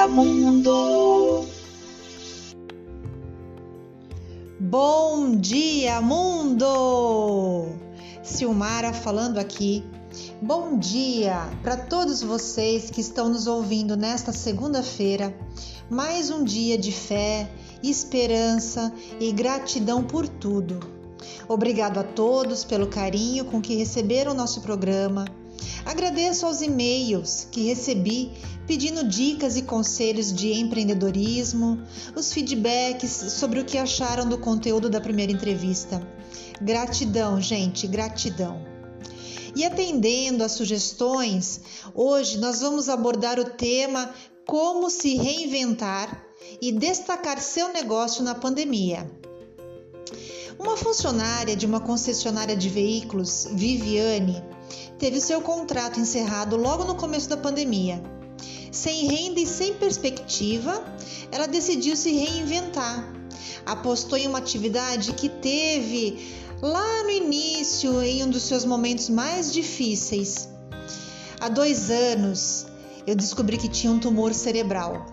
Bom dia, mundo! Bom dia, mundo! Silmara falando aqui. Bom dia para todos vocês que estão nos ouvindo nesta segunda-feira. Mais um dia de fé, esperança e gratidão por tudo. Obrigado a todos pelo carinho com que receberam nosso programa. Agradeço aos e-mails que recebi pedindo dicas e conselhos de empreendedorismo, os feedbacks sobre o que acharam do conteúdo da primeira entrevista. Gratidão, gente, gratidão. E atendendo às sugestões, hoje nós vamos abordar o tema Como se reinventar e destacar seu negócio na pandemia. Uma funcionária de uma concessionária de veículos, Viviane, teve seu contrato encerrado logo no começo da pandemia sem renda e sem perspectiva, ela decidiu se reinventar. Apostou em uma atividade que teve lá no início, em um dos seus momentos mais difíceis. Há dois anos, eu descobri que tinha um tumor cerebral.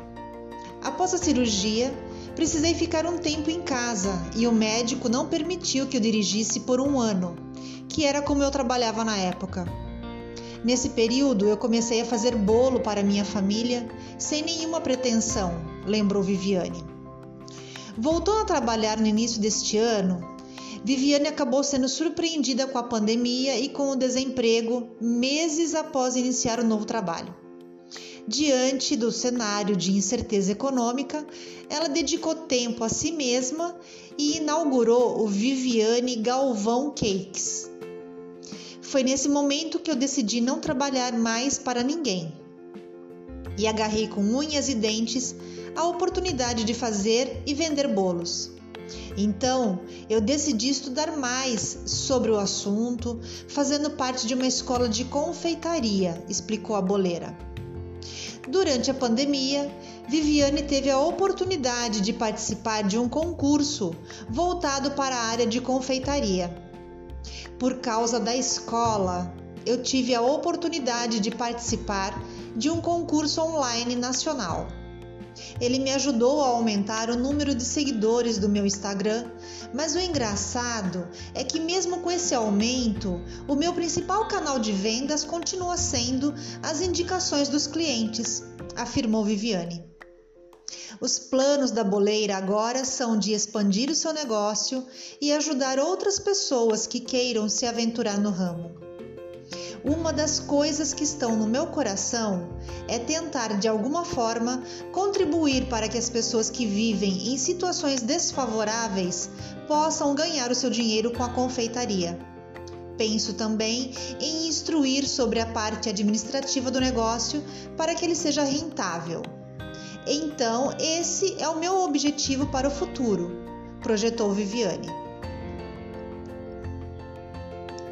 Após a cirurgia, precisei ficar um tempo em casa e o médico não permitiu que eu dirigisse por um ano, que era como eu trabalhava na época. Nesse período, eu comecei a fazer bolo para minha família sem nenhuma pretensão, lembrou Viviane. Voltou a trabalhar no início deste ano, Viviane acabou sendo surpreendida com a pandemia e com o desemprego meses após iniciar o novo trabalho. Diante do cenário de incerteza econômica, ela dedicou tempo a si mesma e inaugurou o Viviane Galvão Cakes, foi nesse momento que eu decidi não trabalhar mais para ninguém e agarrei com unhas e dentes a oportunidade de fazer e vender bolos. Então, eu decidi estudar mais sobre o assunto, fazendo parte de uma escola de confeitaria, explicou a boleira. Durante a pandemia, Viviane teve a oportunidade de participar de um concurso voltado para a área de confeitaria por causa da escola, eu tive a oportunidade de participar de um concurso online nacional. Ele me ajudou a aumentar o número de seguidores do meu Instagram, mas o engraçado é que, mesmo com esse aumento, o meu principal canal de vendas continua sendo as indicações dos clientes, afirmou Viviane. Os planos da boleira agora são de expandir o seu negócio e ajudar outras pessoas que queiram se aventurar no ramo. Uma das coisas que estão no meu coração é tentar de alguma forma contribuir para que as pessoas que vivem em situações desfavoráveis possam ganhar o seu dinheiro com a confeitaria. Penso também em instruir sobre a parte administrativa do negócio para que ele seja rentável. Então, esse é o meu objetivo para o futuro, projetou Viviane.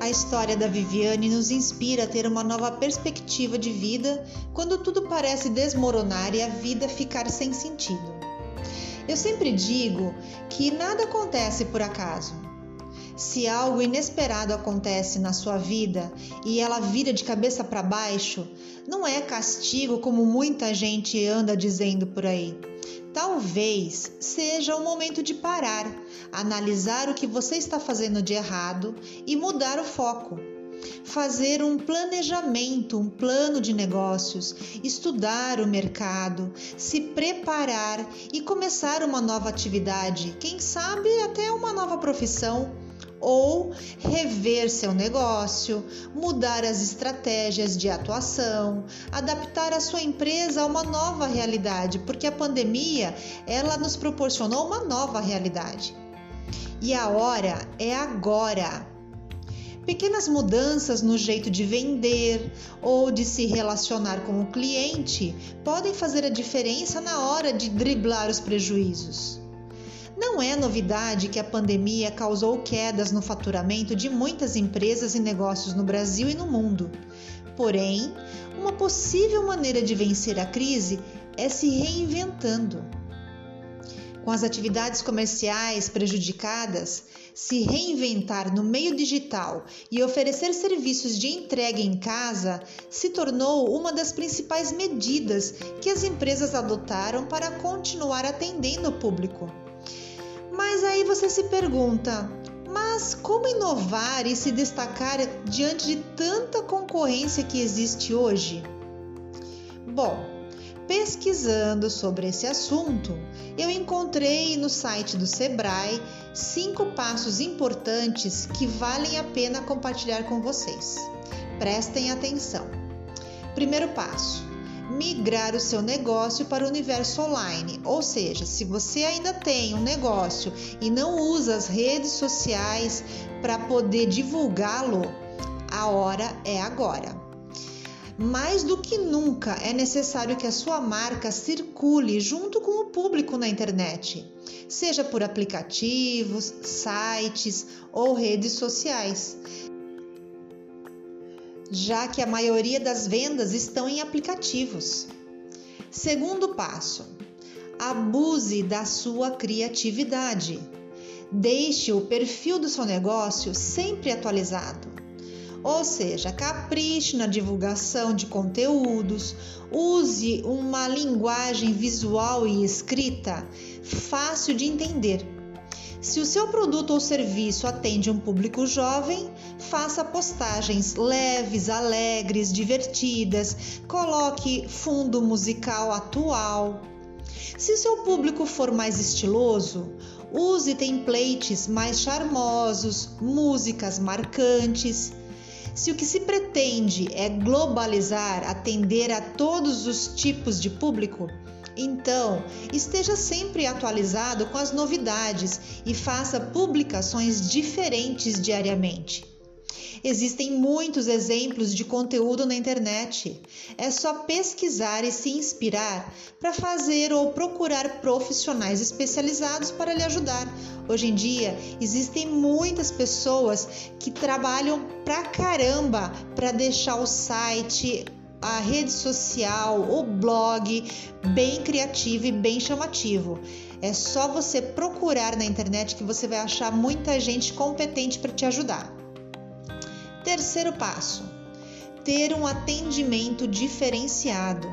A história da Viviane nos inspira a ter uma nova perspectiva de vida quando tudo parece desmoronar e a vida ficar sem sentido. Eu sempre digo que nada acontece por acaso. Se algo inesperado acontece na sua vida e ela vira de cabeça para baixo, não é castigo como muita gente anda dizendo por aí. Talvez seja o momento de parar, analisar o que você está fazendo de errado e mudar o foco. Fazer um planejamento, um plano de negócios, estudar o mercado, se preparar e começar uma nova atividade, quem sabe até uma nova profissão ou rever seu negócio, mudar as estratégias de atuação, adaptar a sua empresa a uma nova realidade, porque a pandemia ela nos proporcionou uma nova realidade. E a hora é agora. Pequenas mudanças no jeito de vender ou de se relacionar com o cliente podem fazer a diferença na hora de driblar os prejuízos. Não é novidade que a pandemia causou quedas no faturamento de muitas empresas e negócios no Brasil e no mundo. Porém, uma possível maneira de vencer a crise é se reinventando. com as atividades comerciais prejudicadas, se reinventar no meio digital e oferecer serviços de entrega em casa se tornou uma das principais medidas que as empresas adotaram para continuar atendendo o público. Mas aí você se pergunta: mas como inovar e se destacar diante de tanta concorrência que existe hoje? Bom, Pesquisando sobre esse assunto, eu encontrei no site do Sebrae cinco passos importantes que valem a pena compartilhar com vocês. Prestem atenção. Primeiro passo: migrar o seu negócio para o universo online. Ou seja, se você ainda tem um negócio e não usa as redes sociais para poder divulgá-lo, a hora é agora. Mais do que nunca é necessário que a sua marca circule junto com o público na internet, seja por aplicativos, sites ou redes sociais. Já que a maioria das vendas estão em aplicativos. Segundo passo: abuse da sua criatividade. Deixe o perfil do seu negócio sempre atualizado. Ou seja, capriche na divulgação de conteúdos, use uma linguagem visual e escrita fácil de entender. Se o seu produto ou serviço atende um público jovem, faça postagens leves, alegres, divertidas, coloque fundo musical atual. Se seu público for mais estiloso, use templates mais charmosos, músicas marcantes. Se o que se pretende é globalizar, atender a todos os tipos de público, então esteja sempre atualizado com as novidades e faça publicações diferentes diariamente. Existem muitos exemplos de conteúdo na internet. É só pesquisar e se inspirar para fazer ou procurar profissionais especializados para lhe ajudar. Hoje em dia, existem muitas pessoas que trabalham pra caramba para deixar o site, a rede social, o blog bem criativo e bem chamativo. É só você procurar na internet que você vai achar muita gente competente para te ajudar. Terceiro passo: ter um atendimento diferenciado.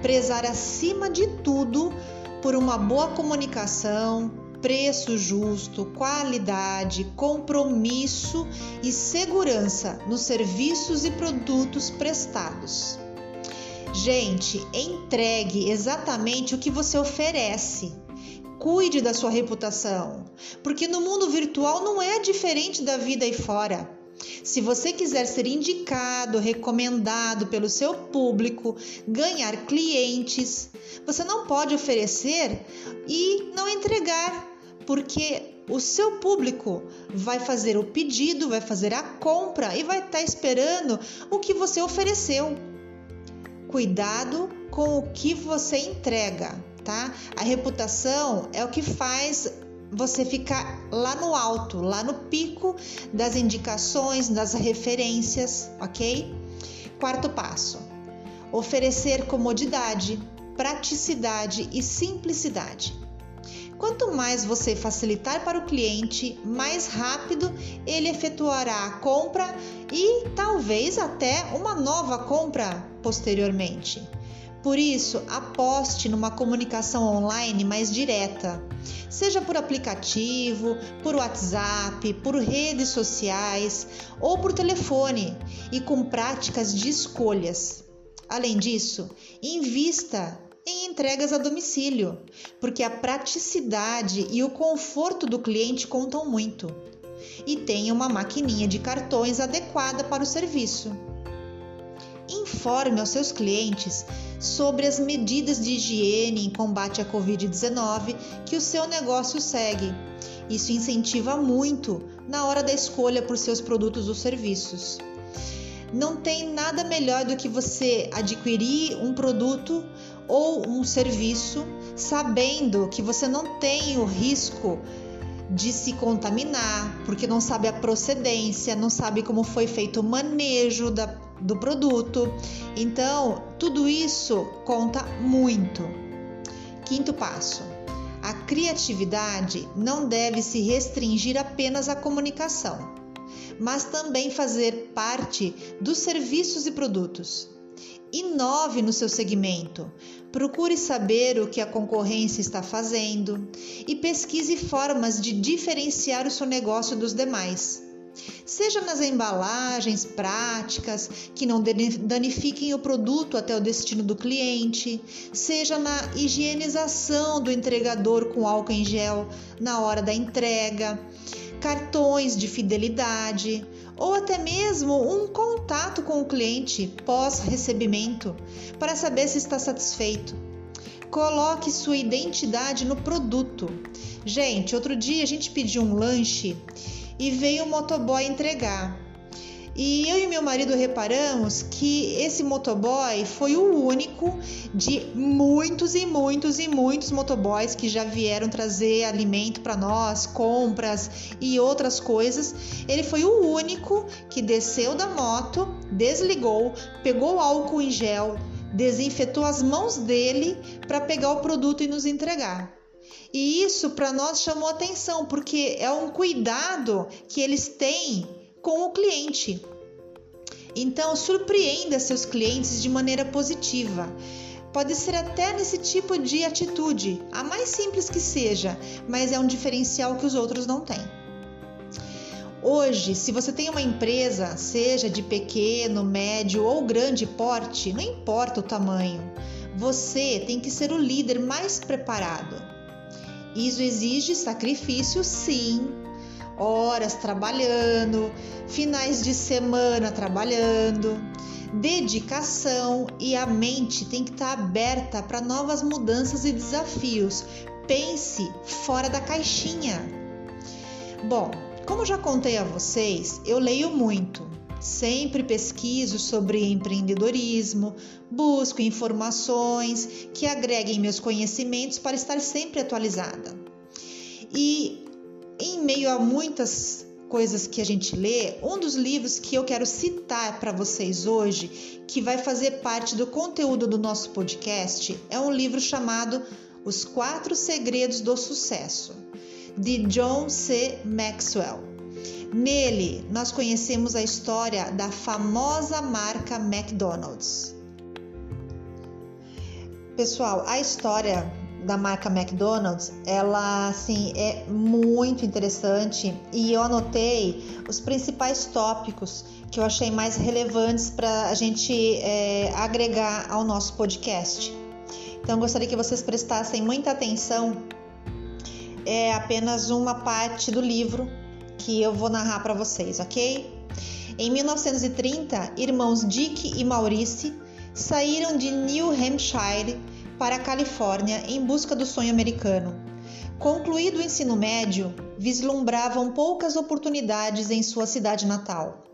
Prezar acima de tudo por uma boa comunicação, preço justo, qualidade, compromisso e segurança nos serviços e produtos prestados. Gente, entregue exatamente o que você oferece. Cuide da sua reputação, porque no mundo virtual não é diferente da vida aí fora. Se você quiser ser indicado, recomendado pelo seu público, ganhar clientes, você não pode oferecer e não entregar, porque o seu público vai fazer o pedido, vai fazer a compra e vai estar tá esperando o que você ofereceu. Cuidado com o que você entrega, tá? A reputação é o que faz você ficar lá no alto, lá no pico das indicações, das referências, ok? Quarto passo: oferecer comodidade, praticidade e simplicidade. Quanto mais você facilitar para o cliente, mais rápido ele efetuará a compra e talvez até uma nova compra posteriormente. Por isso, aposte numa comunicação online mais direta, seja por aplicativo, por WhatsApp, por redes sociais ou por telefone e com práticas de escolhas. Além disso, invista em entregas a domicílio, porque a praticidade e o conforto do cliente contam muito. E tenha uma maquininha de cartões adequada para o serviço. Informe aos seus clientes sobre as medidas de higiene em combate à Covid-19 que o seu negócio segue. Isso incentiva muito na hora da escolha por seus produtos ou serviços. Não tem nada melhor do que você adquirir um produto ou um serviço sabendo que você não tem o risco de se contaminar, porque não sabe a procedência, não sabe como foi feito o manejo da, do produto. Então, tudo isso conta muito. Quinto passo: A criatividade não deve se restringir apenas à comunicação, mas também fazer parte dos serviços e produtos. Inove no seu segmento, procure saber o que a concorrência está fazendo e pesquise formas de diferenciar o seu negócio dos demais seja nas embalagens práticas que não danifiquem o produto até o destino do cliente, seja na higienização do entregador com álcool em gel na hora da entrega, cartões de fidelidade ou até mesmo um contato com o cliente pós-recebimento para saber se está satisfeito. Coloque sua identidade no produto. Gente, outro dia a gente pediu um lanche e veio o motoboy entregar. E eu e meu marido reparamos que esse motoboy foi o único de muitos e muitos e muitos motoboys que já vieram trazer alimento para nós, compras e outras coisas. Ele foi o único que desceu da moto, desligou, pegou álcool em gel, desinfetou as mãos dele para pegar o produto e nos entregar. E isso para nós chamou atenção, porque é um cuidado que eles têm com o cliente. Então, surpreenda seus clientes de maneira positiva. Pode ser até nesse tipo de atitude, a mais simples que seja, mas é um diferencial que os outros não têm. Hoje, se você tem uma empresa, seja de pequeno, médio ou grande porte, não importa o tamanho, você tem que ser o líder mais preparado. Isso exige sacrifício, sim, horas trabalhando, finais de semana trabalhando, dedicação e a mente tem que estar aberta para novas mudanças e desafios. Pense fora da caixinha. Bom, como já contei a vocês, eu leio muito. Sempre pesquiso sobre empreendedorismo, busco informações que agreguem meus conhecimentos para estar sempre atualizada. E em meio a muitas coisas que a gente lê, um dos livros que eu quero citar para vocês hoje, que vai fazer parte do conteúdo do nosso podcast, é um livro chamado Os Quatro Segredos do Sucesso, de John C. Maxwell. Nele, nós conhecemos a história da famosa marca McDonald's. Pessoal, a história da marca McDonald's, ela assim é muito interessante e eu anotei os principais tópicos que eu achei mais relevantes para a gente é, agregar ao nosso podcast. Então, gostaria que vocês prestassem muita atenção. É apenas uma parte do livro que eu vou narrar para vocês, ok? Em 1930, irmãos Dick e Maurice saíram de New Hampshire para a Califórnia em busca do sonho americano. Concluído o ensino médio, vislumbravam poucas oportunidades em sua cidade natal.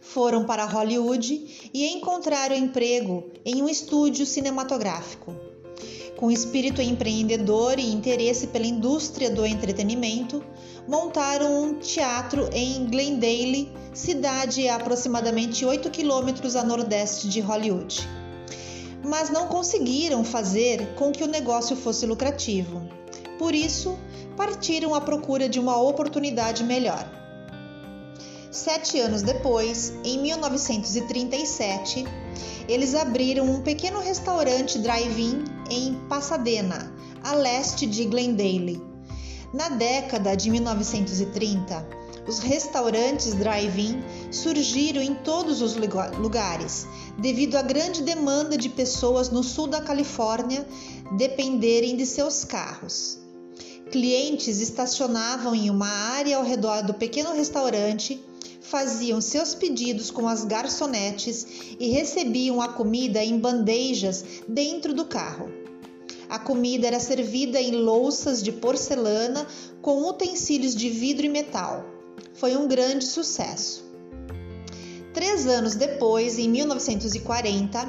Foram para Hollywood e encontraram emprego em um estúdio cinematográfico. Com espírito empreendedor e interesse pela indústria do entretenimento, montaram um teatro em Glendale, cidade a aproximadamente 8 quilômetros a nordeste de Hollywood. Mas não conseguiram fazer com que o negócio fosse lucrativo. Por isso, partiram à procura de uma oportunidade melhor. Sete anos depois, em 1937, eles abriram um pequeno restaurante drive-in em Pasadena, a leste de Glendale. Na década de 1930, os restaurantes drive-in surgiram em todos os lugares, devido à grande demanda de pessoas no sul da Califórnia dependerem de seus carros. Clientes estacionavam em uma área ao redor do pequeno restaurante faziam seus pedidos com as garçonetes e recebiam a comida em bandejas dentro do carro. A comida era servida em louças de porcelana com utensílios de vidro e metal. Foi um grande sucesso. Três anos depois, em 1940,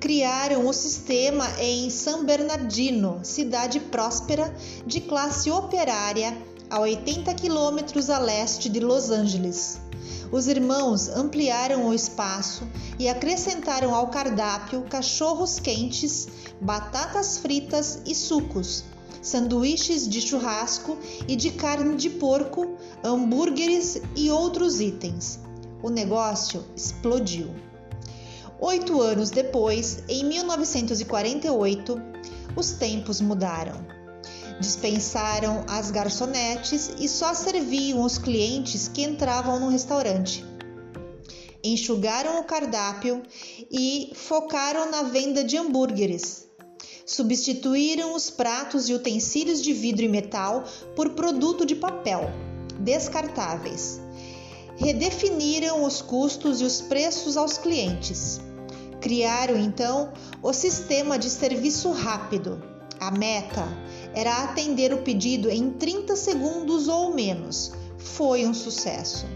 criaram o sistema em San Bernardino, cidade próspera de classe operária a 80 quilômetros a leste de Los Angeles os irmãos ampliaram o espaço e acrescentaram ao cardápio cachorros quentes, batatas fritas e sucos, sanduíches de churrasco e de carne de porco, hambúrgueres e outros itens. O negócio explodiu. Oito anos depois, em 1948, os tempos mudaram. Dispensaram as garçonetes e só serviam os clientes que entravam no restaurante. Enxugaram o cardápio e focaram na venda de hambúrgueres. Substituíram os pratos e utensílios de vidro e metal por produto de papel, descartáveis. Redefiniram os custos e os preços aos clientes Criaram então o sistema de serviço rápido. A meta era atender o pedido em 30 segundos ou menos. Foi um sucesso.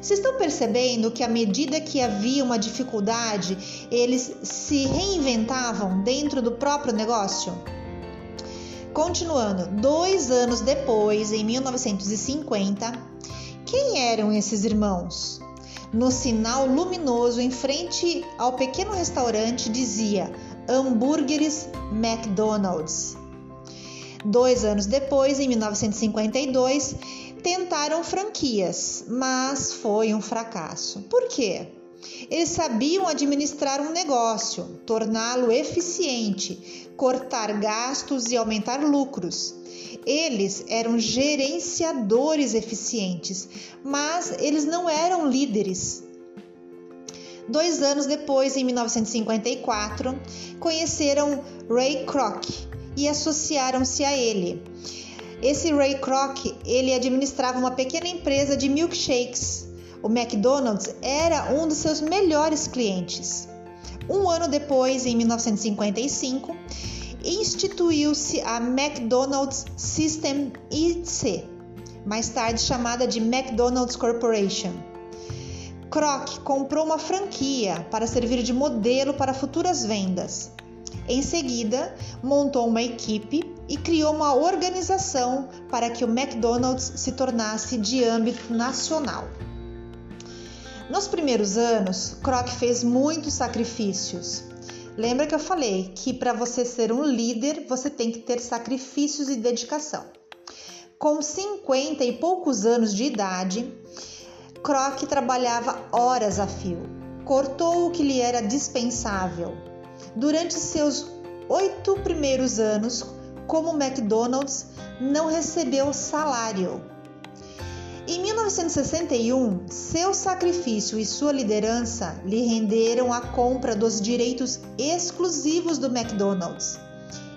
Vocês estão percebendo que à medida que havia uma dificuldade, eles se reinventavam dentro do próprio negócio? Continuando, dois anos depois, em 1950, quem eram esses irmãos? No sinal luminoso em frente ao pequeno restaurante dizia hambúrgueres McDonald's. Dois anos depois, em 1952, tentaram franquias, mas foi um fracasso. Por quê? Eles sabiam administrar um negócio, torná-lo eficiente, cortar gastos e aumentar lucros. Eles eram gerenciadores eficientes, mas eles não eram líderes. Dois anos depois, em 1954, conheceram Ray Kroc e associaram-se a ele. Esse Ray Kroc, ele administrava uma pequena empresa de milkshakes. O McDonald's era um dos seus melhores clientes. Um ano depois, em 1955, instituiu-se a McDonald's System IC, mais tarde chamada de McDonald's Corporation. Kroc comprou uma franquia para servir de modelo para futuras vendas. Em seguida, montou uma equipe e criou uma organização para que o McDonald's se tornasse de âmbito nacional. Nos primeiros anos, Kroc fez muitos sacrifícios Lembra que eu falei que para você ser um líder, você tem que ter sacrifícios e dedicação. Com 50 e poucos anos de idade, Kroc trabalhava horas a fio, cortou o que lhe era dispensável. Durante seus oito primeiros anos como McDonald's, não recebeu salário em 1961, seu sacrifício e sua liderança lhe renderam a compra dos direitos exclusivos do McDonald's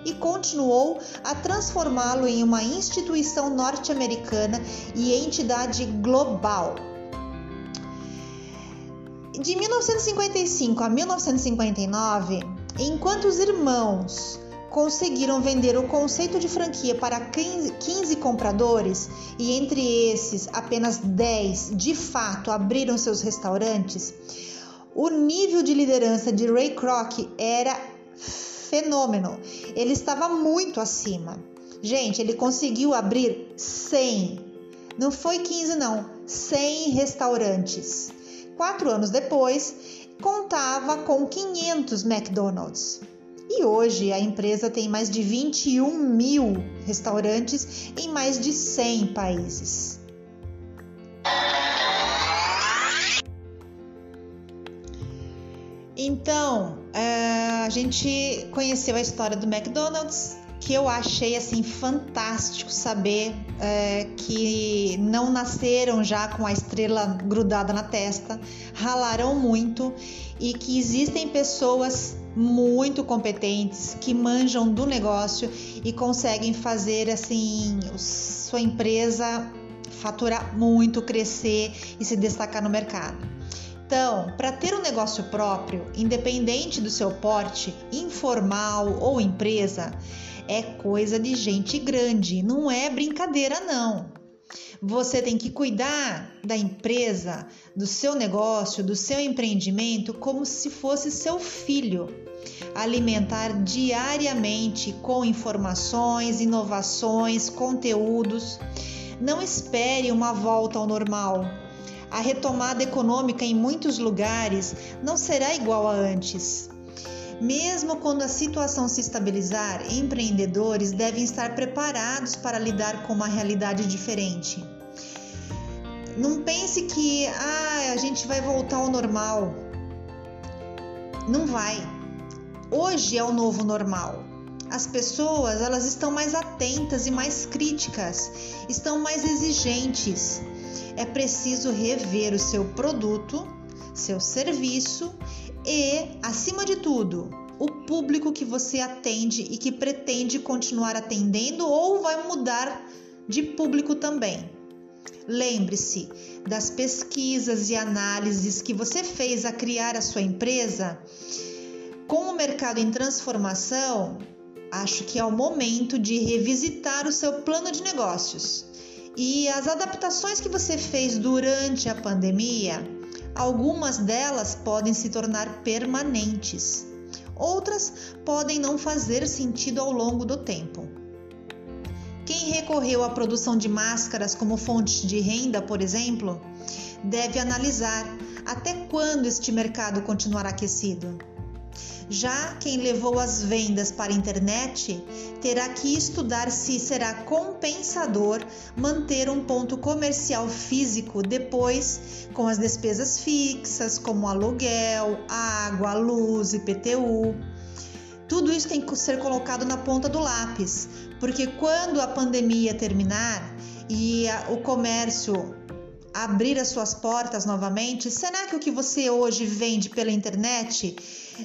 e continuou a transformá-lo em uma instituição norte-americana e entidade global. De 1955 a 1959, enquanto os irmãos conseguiram vender o conceito de franquia para 15 compradores e entre esses apenas 10 de fato abriram seus restaurantes, o nível de liderança de Ray Kroc era fenômeno. Ele estava muito acima. Gente, ele conseguiu abrir 100, não foi 15 não, 100 restaurantes. Quatro anos depois, contava com 500 McDonald's. E hoje a empresa tem mais de 21 mil restaurantes em mais de 100 países. Então, é, a gente conheceu a história do McDonald's, que eu achei assim fantástico saber é, que não nasceram já com a estrela grudada na testa, ralaram muito e que existem pessoas muito competentes que manjam do negócio e conseguem fazer assim sua empresa faturar muito, crescer e se destacar no mercado. Então, para ter um negócio próprio, independente do seu porte, informal ou empresa, é coisa de gente grande, não é brincadeira não. Você tem que cuidar da empresa, do seu negócio, do seu empreendimento como se fosse seu filho. Alimentar diariamente com informações, inovações, conteúdos. Não espere uma volta ao normal. A retomada econômica em muitos lugares não será igual a antes. Mesmo quando a situação se estabilizar, empreendedores devem estar preparados para lidar com uma realidade diferente. Não pense que ah, a gente vai voltar ao normal. Não vai. Hoje é o novo normal. As pessoas, elas estão mais atentas e mais críticas, estão mais exigentes. É preciso rever o seu produto, seu serviço e, acima de tudo, o público que você atende e que pretende continuar atendendo ou vai mudar de público também. Lembre-se das pesquisas e análises que você fez a criar a sua empresa. Com o mercado em transformação, acho que é o momento de revisitar o seu plano de negócios. E as adaptações que você fez durante a pandemia, algumas delas podem se tornar permanentes, outras podem não fazer sentido ao longo do tempo. Quem recorreu à produção de máscaras como fonte de renda, por exemplo, deve analisar até quando este mercado continuará aquecido. Já quem levou as vendas para a internet terá que estudar se será compensador manter um ponto comercial físico depois com as despesas fixas, como aluguel, água, luz, IPTU. Tudo isso tem que ser colocado na ponta do lápis, porque quando a pandemia terminar e o comércio abrir as suas portas novamente, será que o que você hoje vende pela internet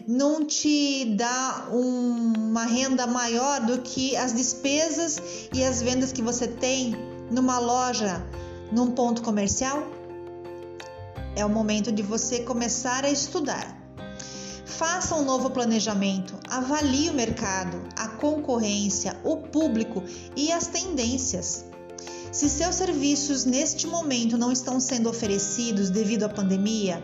não te dá um, uma renda maior do que as despesas e as vendas que você tem numa loja, num ponto comercial? É o momento de você começar a estudar. Faça um novo planejamento, avalie o mercado, a concorrência, o público e as tendências. Se seus serviços neste momento não estão sendo oferecidos devido à pandemia,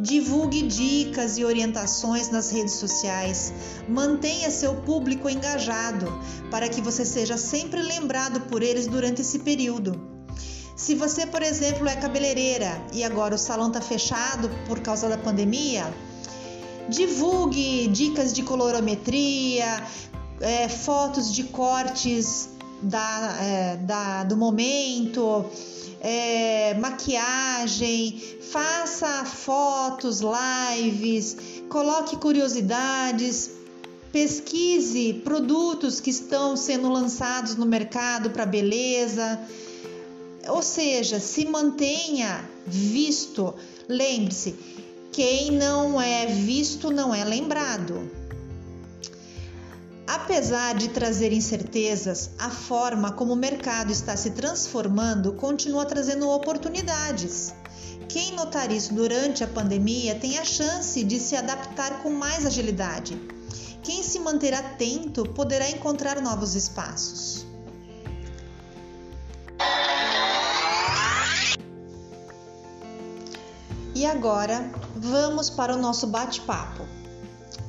divulgue dicas e orientações nas redes sociais. Mantenha seu público engajado para que você seja sempre lembrado por eles durante esse período. Se você, por exemplo, é cabeleireira e agora o salão está fechado por causa da pandemia, Divulgue dicas de colorometria, é, fotos de cortes da, é, da, do momento, é, maquiagem, faça fotos, lives, coloque curiosidades, pesquise produtos que estão sendo lançados no mercado para beleza. Ou seja, se mantenha visto. Lembre-se, quem não é visto não é lembrado. Apesar de trazer incertezas, a forma como o mercado está se transformando continua trazendo oportunidades. Quem notar isso durante a pandemia tem a chance de se adaptar com mais agilidade. Quem se manter atento poderá encontrar novos espaços. E agora vamos para o nosso bate-papo.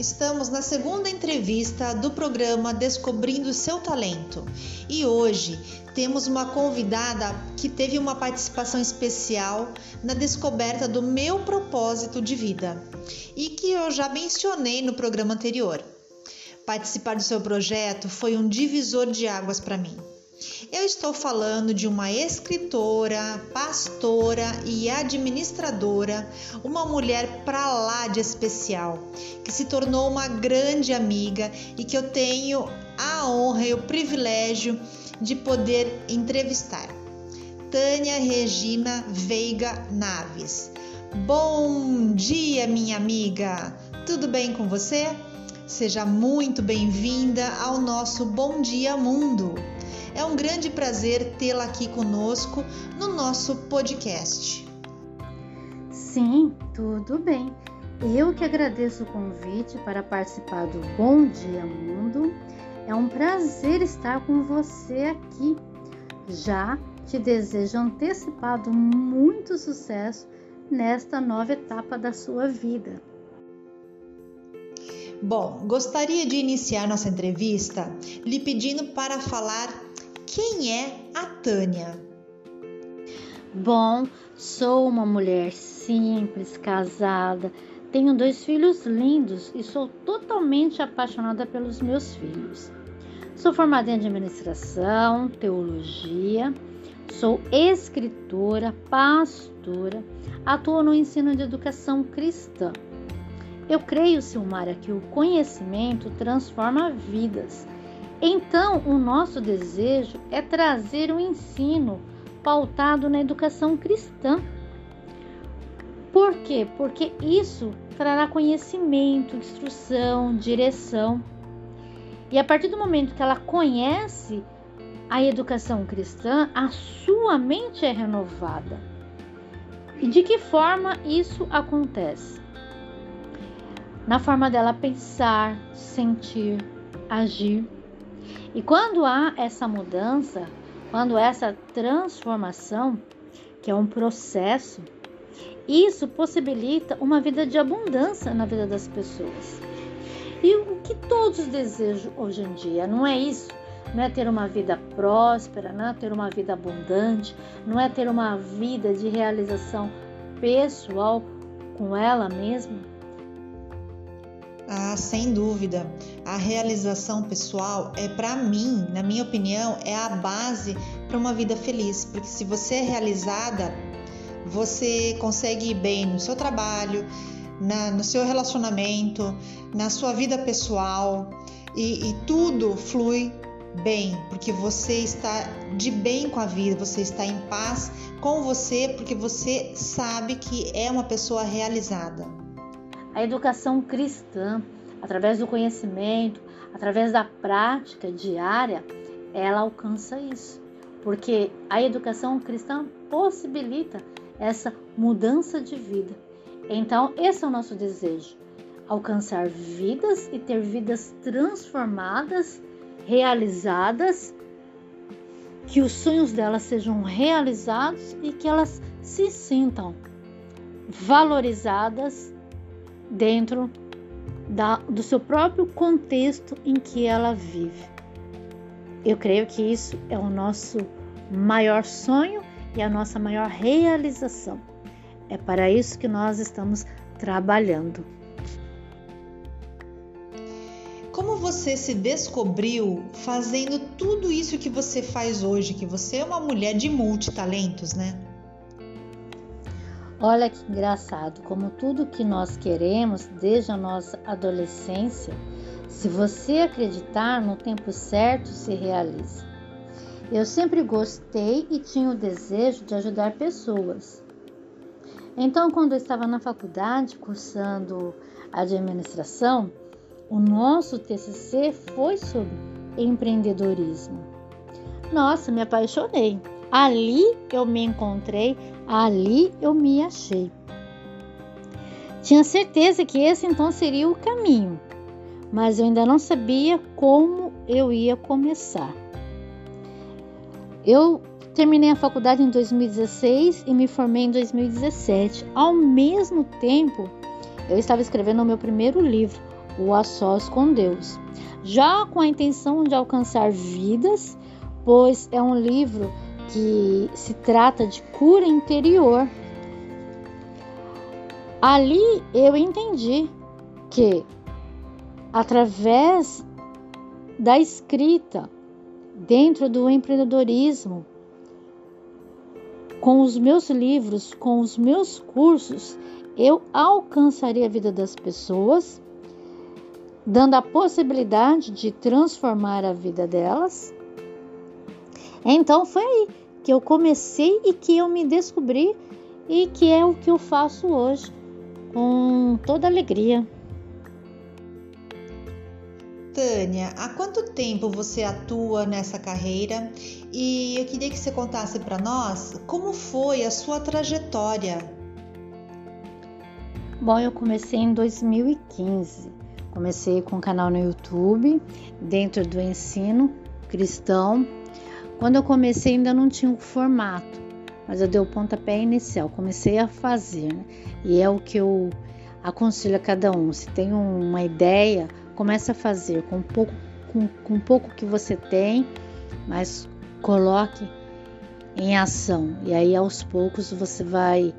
Estamos na segunda entrevista do programa Descobrindo Seu Talento e hoje temos uma convidada que teve uma participação especial na descoberta do meu propósito de vida e que eu já mencionei no programa anterior. Participar do seu projeto foi um divisor de águas para mim. Eu estou falando de uma escritora, pastora e administradora, uma mulher para lá de especial, que se tornou uma grande amiga e que eu tenho a honra e o privilégio de poder entrevistar. Tânia Regina Veiga Naves. Bom dia, minha amiga! Tudo bem com você? Seja muito bem-vinda ao nosso Bom Dia Mundo. É um grande prazer tê-la aqui conosco no nosso podcast. Sim, tudo bem. Eu que agradeço o convite para participar do Bom Dia Mundo. É um prazer estar com você aqui. Já te desejo antecipado muito sucesso nesta nova etapa da sua vida. Bom, gostaria de iniciar nossa entrevista lhe pedindo para falar quem é a Tânia? Bom, sou uma mulher simples, casada, Tenho dois filhos lindos e sou totalmente apaixonada pelos meus filhos. Sou formada em administração, teologia, sou escritora, pastora, atuo no ensino de educação cristã. Eu creio, Silmara, que o conhecimento transforma vidas. Então, o nosso desejo é trazer o um ensino pautado na educação cristã. Por quê? Porque isso trará conhecimento, instrução, direção. E a partir do momento que ela conhece a educação cristã, a sua mente é renovada. E de que forma isso acontece? Na forma dela pensar, sentir, agir. E quando há essa mudança, quando essa transformação, que é um processo, isso possibilita uma vida de abundância na vida das pessoas. E o que todos desejam hoje em dia, não é isso? Não é ter uma vida próspera, não é ter uma vida abundante, não é ter uma vida de realização pessoal com ela mesma? Ah, sem dúvida. A realização pessoal é para mim, na minha opinião, é a base para uma vida feliz, porque se você é realizada, você consegue ir bem no seu trabalho, na, no seu relacionamento, na sua vida pessoal e, e tudo flui bem, porque você está de bem com a vida, você está em paz com você, porque você sabe que é uma pessoa realizada. A educação cristã, através do conhecimento, através da prática diária, ela alcança isso. Porque a educação cristã possibilita essa mudança de vida. Então, esse é o nosso desejo: alcançar vidas e ter vidas transformadas, realizadas, que os sonhos delas sejam realizados e que elas se sintam valorizadas dentro da, do seu próprio contexto em que ela vive. Eu creio que isso é o nosso maior sonho e a nossa maior realização. É para isso que nós estamos trabalhando. Como você se descobriu fazendo tudo isso que você faz hoje? Que você é uma mulher de multitalentos, né? Olha que engraçado, como tudo que nós queremos desde a nossa adolescência, se você acreditar no tempo certo, se realiza. Eu sempre gostei e tinha o desejo de ajudar pessoas. Então, quando eu estava na faculdade cursando administração, o nosso TCC foi sobre empreendedorismo. Nossa, me apaixonei. Ali eu me encontrei, ali eu me achei. Tinha certeza que esse então seria o caminho, mas eu ainda não sabia como eu ia começar. Eu terminei a faculdade em 2016 e me formei em 2017. Ao mesmo tempo, eu estava escrevendo o meu primeiro livro, O A Sós com Deus, já com a intenção de alcançar vidas, pois é um livro que se trata de cura interior. Ali eu entendi que através da escrita, dentro do empreendedorismo, com os meus livros, com os meus cursos, eu alcançaria a vida das pessoas, dando a possibilidade de transformar a vida delas. Então foi aí que eu comecei e que eu me descobri e que é o que eu faço hoje com toda alegria. Tânia, há quanto tempo você atua nessa carreira? E eu queria que você contasse para nós como foi a sua trajetória. Bom, eu comecei em 2015. Comecei com um canal no YouTube, dentro do ensino cristão, quando eu comecei ainda não tinha o formato, mas eu dei o pontapé inicial, comecei a fazer, né? E é o que eu aconselho a cada um. Se tem uma ideia, comece a fazer com pouco, com, com pouco que você tem, mas coloque em ação. E aí aos poucos você vai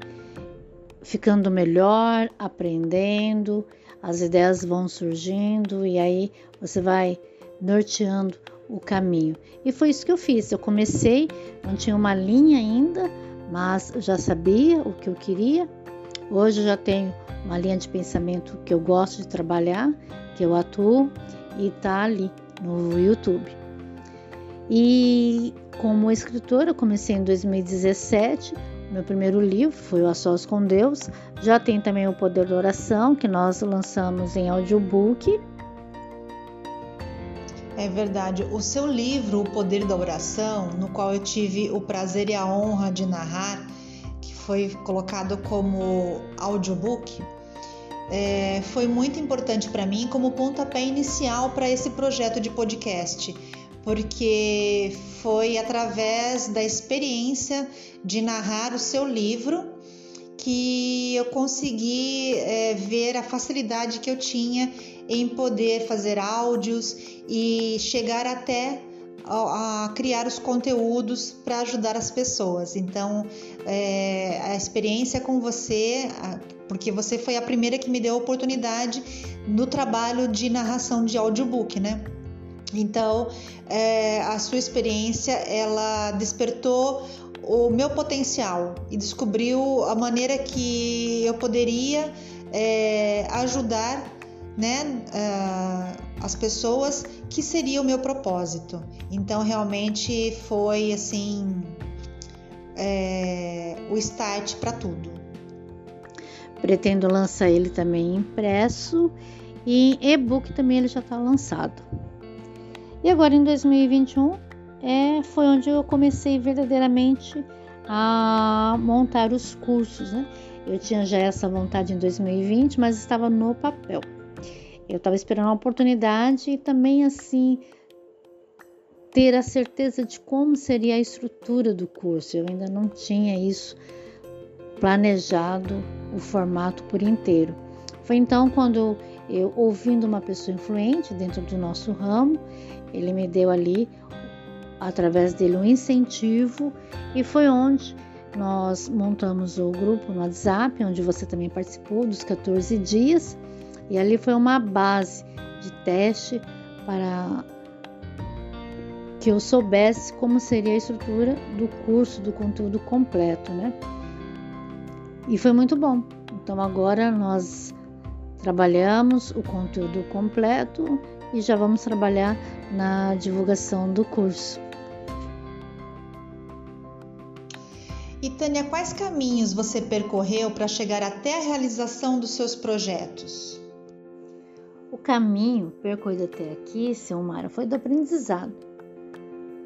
ficando melhor, aprendendo, as ideias vão surgindo e aí você vai norteando o caminho. E foi isso que eu fiz. Eu comecei, não tinha uma linha ainda, mas já sabia o que eu queria. Hoje eu já tenho uma linha de pensamento que eu gosto de trabalhar, que eu atuo e tá ali no YouTube. E como escritora, eu comecei em 2017. Meu primeiro livro foi O A Sós com Deus. Já tem também o Poder da Oração, que nós lançamos em audiobook. É verdade. O seu livro, O Poder da Oração, no qual eu tive o prazer e a honra de narrar, que foi colocado como audiobook, é, foi muito importante para mim como pontapé inicial para esse projeto de podcast, porque foi através da experiência de narrar o seu livro que eu consegui é, ver a facilidade que eu tinha em poder fazer áudios e chegar até a, criar os conteúdos para ajudar as pessoas. Então, é, a experiência com você, porque você foi a primeira que me deu a oportunidade no trabalho de narração de audiobook, né? Então, é, a sua experiência ela despertou o meu potencial e descobriu a maneira que eu poderia é, ajudar né, uh, as pessoas que seria o meu propósito. Então realmente foi assim é, o start para tudo. Pretendo lançar ele também impresso e e-book também ele já está lançado. E agora em 2021 é, foi onde eu comecei verdadeiramente a montar os cursos. Né? Eu tinha já essa vontade em 2020, mas estava no papel. Eu estava esperando uma oportunidade e também assim ter a certeza de como seria a estrutura do curso. Eu ainda não tinha isso planejado, o formato por inteiro. Foi então quando eu, ouvindo uma pessoa influente dentro do nosso ramo, ele me deu ali, através dele, um incentivo e foi onde nós montamos o grupo no WhatsApp, onde você também participou dos 14 dias e ali foi uma base de teste para que eu soubesse como seria a estrutura do curso, do conteúdo completo, né? E foi muito bom. Então agora nós trabalhamos o conteúdo completo e já vamos trabalhar na divulgação do curso. E Tânia, quais caminhos você percorreu para chegar até a realização dos seus projetos? O caminho percorrido até aqui, seu Mara, foi do aprendizado.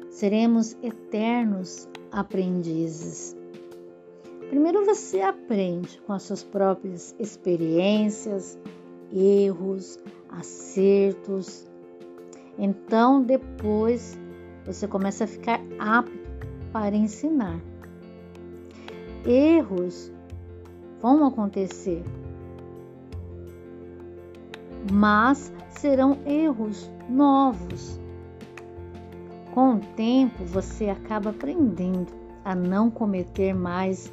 Seremos eternos aprendizes. Primeiro você aprende com as suas próprias experiências, erros, acertos. Então, depois você começa a ficar apto para ensinar. Erros vão acontecer, mas serão erros novos. Com o tempo, você acaba aprendendo a não cometer mais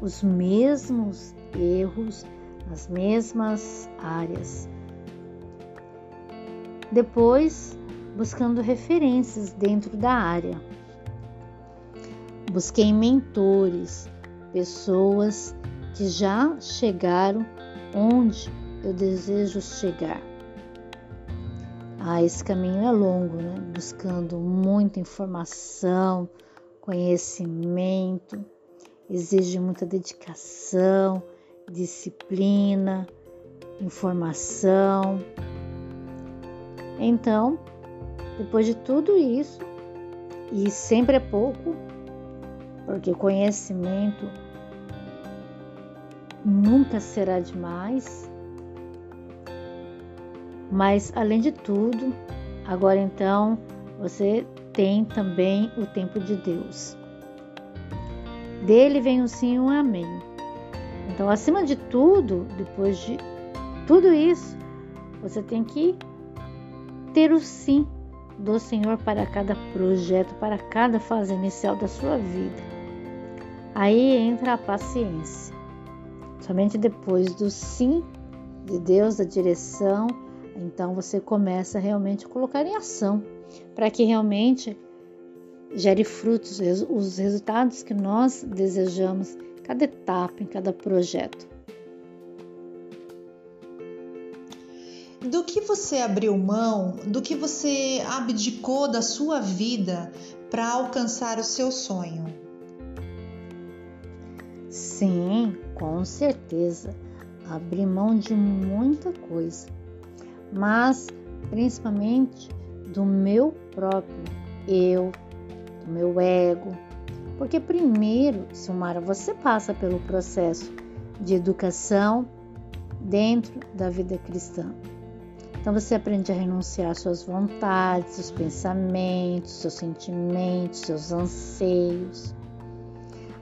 os mesmos erros nas mesmas áreas. Depois, buscando referências dentro da área. Busquei mentores, pessoas que já chegaram onde eu desejo chegar. Ah, esse caminho é longo, né? Buscando muita informação, conhecimento, exige muita dedicação, disciplina, informação. Então, depois de tudo isso, e sempre é pouco, porque conhecimento nunca será demais, mas além de tudo, agora então você tem também o tempo de Deus. Dele vem o sim e o amém. Então, acima de tudo, depois de tudo isso, você tem que ter o sim do Senhor para cada projeto, para cada fase inicial da sua vida. Aí entra a paciência. Somente depois do sim de Deus, da direção, então você começa realmente a colocar em ação para que realmente gere frutos, os resultados que nós desejamos, em cada etapa, em cada projeto. Do que você abriu mão, do que você abdicou da sua vida para alcançar o seu sonho? Sim, com certeza. Abri mão de muita coisa, mas principalmente do meu próprio eu, do meu ego. Porque primeiro, Silmara, você passa pelo processo de educação dentro da vida cristã. Então você aprende a renunciar às suas vontades, seus pensamentos, seus sentimentos, seus anseios.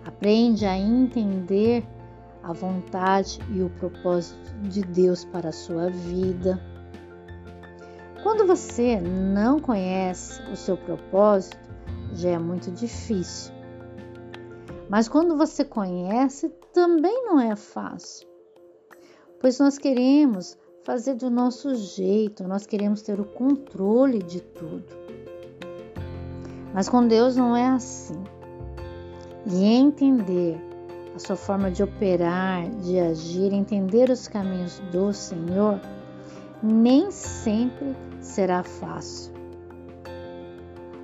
Aprende a entender a vontade e o propósito de Deus para a sua vida. Quando você não conhece o seu propósito, já é muito difícil. Mas quando você conhece, também não é fácil. Pois nós queremos fazer do nosso jeito, nós queremos ter o controle de tudo. Mas com Deus não é assim. E entender a sua forma de operar, de agir, entender os caminhos do Senhor, nem sempre será fácil.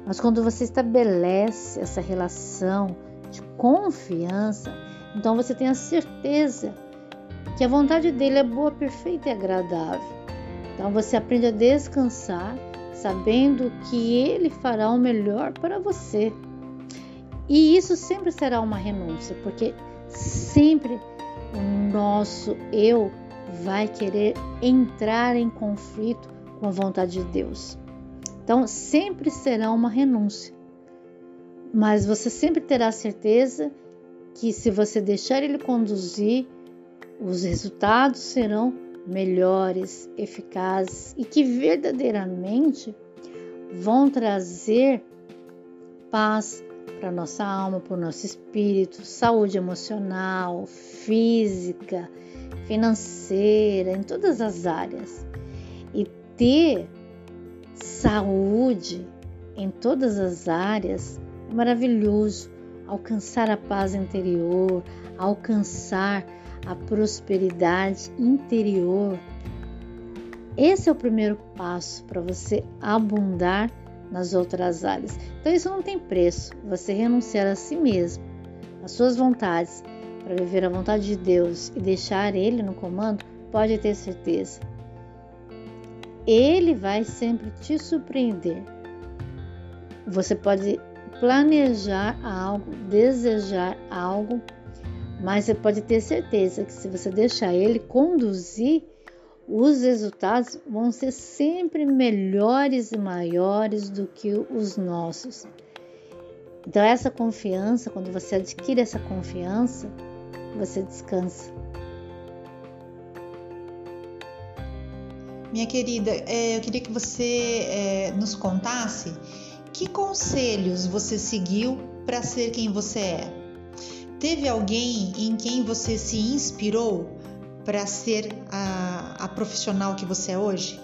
Mas quando você estabelece essa relação de confiança, então você tem a certeza que a vontade dele é boa, perfeita e agradável. Então você aprende a descansar, sabendo que ele fará o melhor para você. E isso sempre será uma renúncia, porque sempre o nosso eu vai querer entrar em conflito com a vontade de Deus. Então sempre será uma renúncia. Mas você sempre terá certeza que se você deixar ele conduzir, os resultados serão melhores, eficazes e que verdadeiramente vão trazer paz para nossa alma, para o nosso espírito, saúde emocional, física, financeira, em todas as áreas. E ter saúde em todas as áreas é maravilhoso. Alcançar a paz interior, alcançar a prosperidade interior. Esse é o primeiro passo para você abundar nas outras áreas. Então, isso não tem preço. Você renunciar a si mesmo, às suas vontades, para viver a vontade de Deus e deixar Ele no comando, pode ter certeza. Ele vai sempre te surpreender. Você pode planejar algo, desejar algo mas você pode ter certeza que se você deixar ele conduzir, os resultados vão ser sempre melhores e maiores do que os nossos. Então, essa confiança, quando você adquire essa confiança, você descansa. Minha querida, é, eu queria que você é, nos contasse que conselhos você seguiu para ser quem você é. Teve alguém em quem você se inspirou para ser a, a profissional que você é hoje?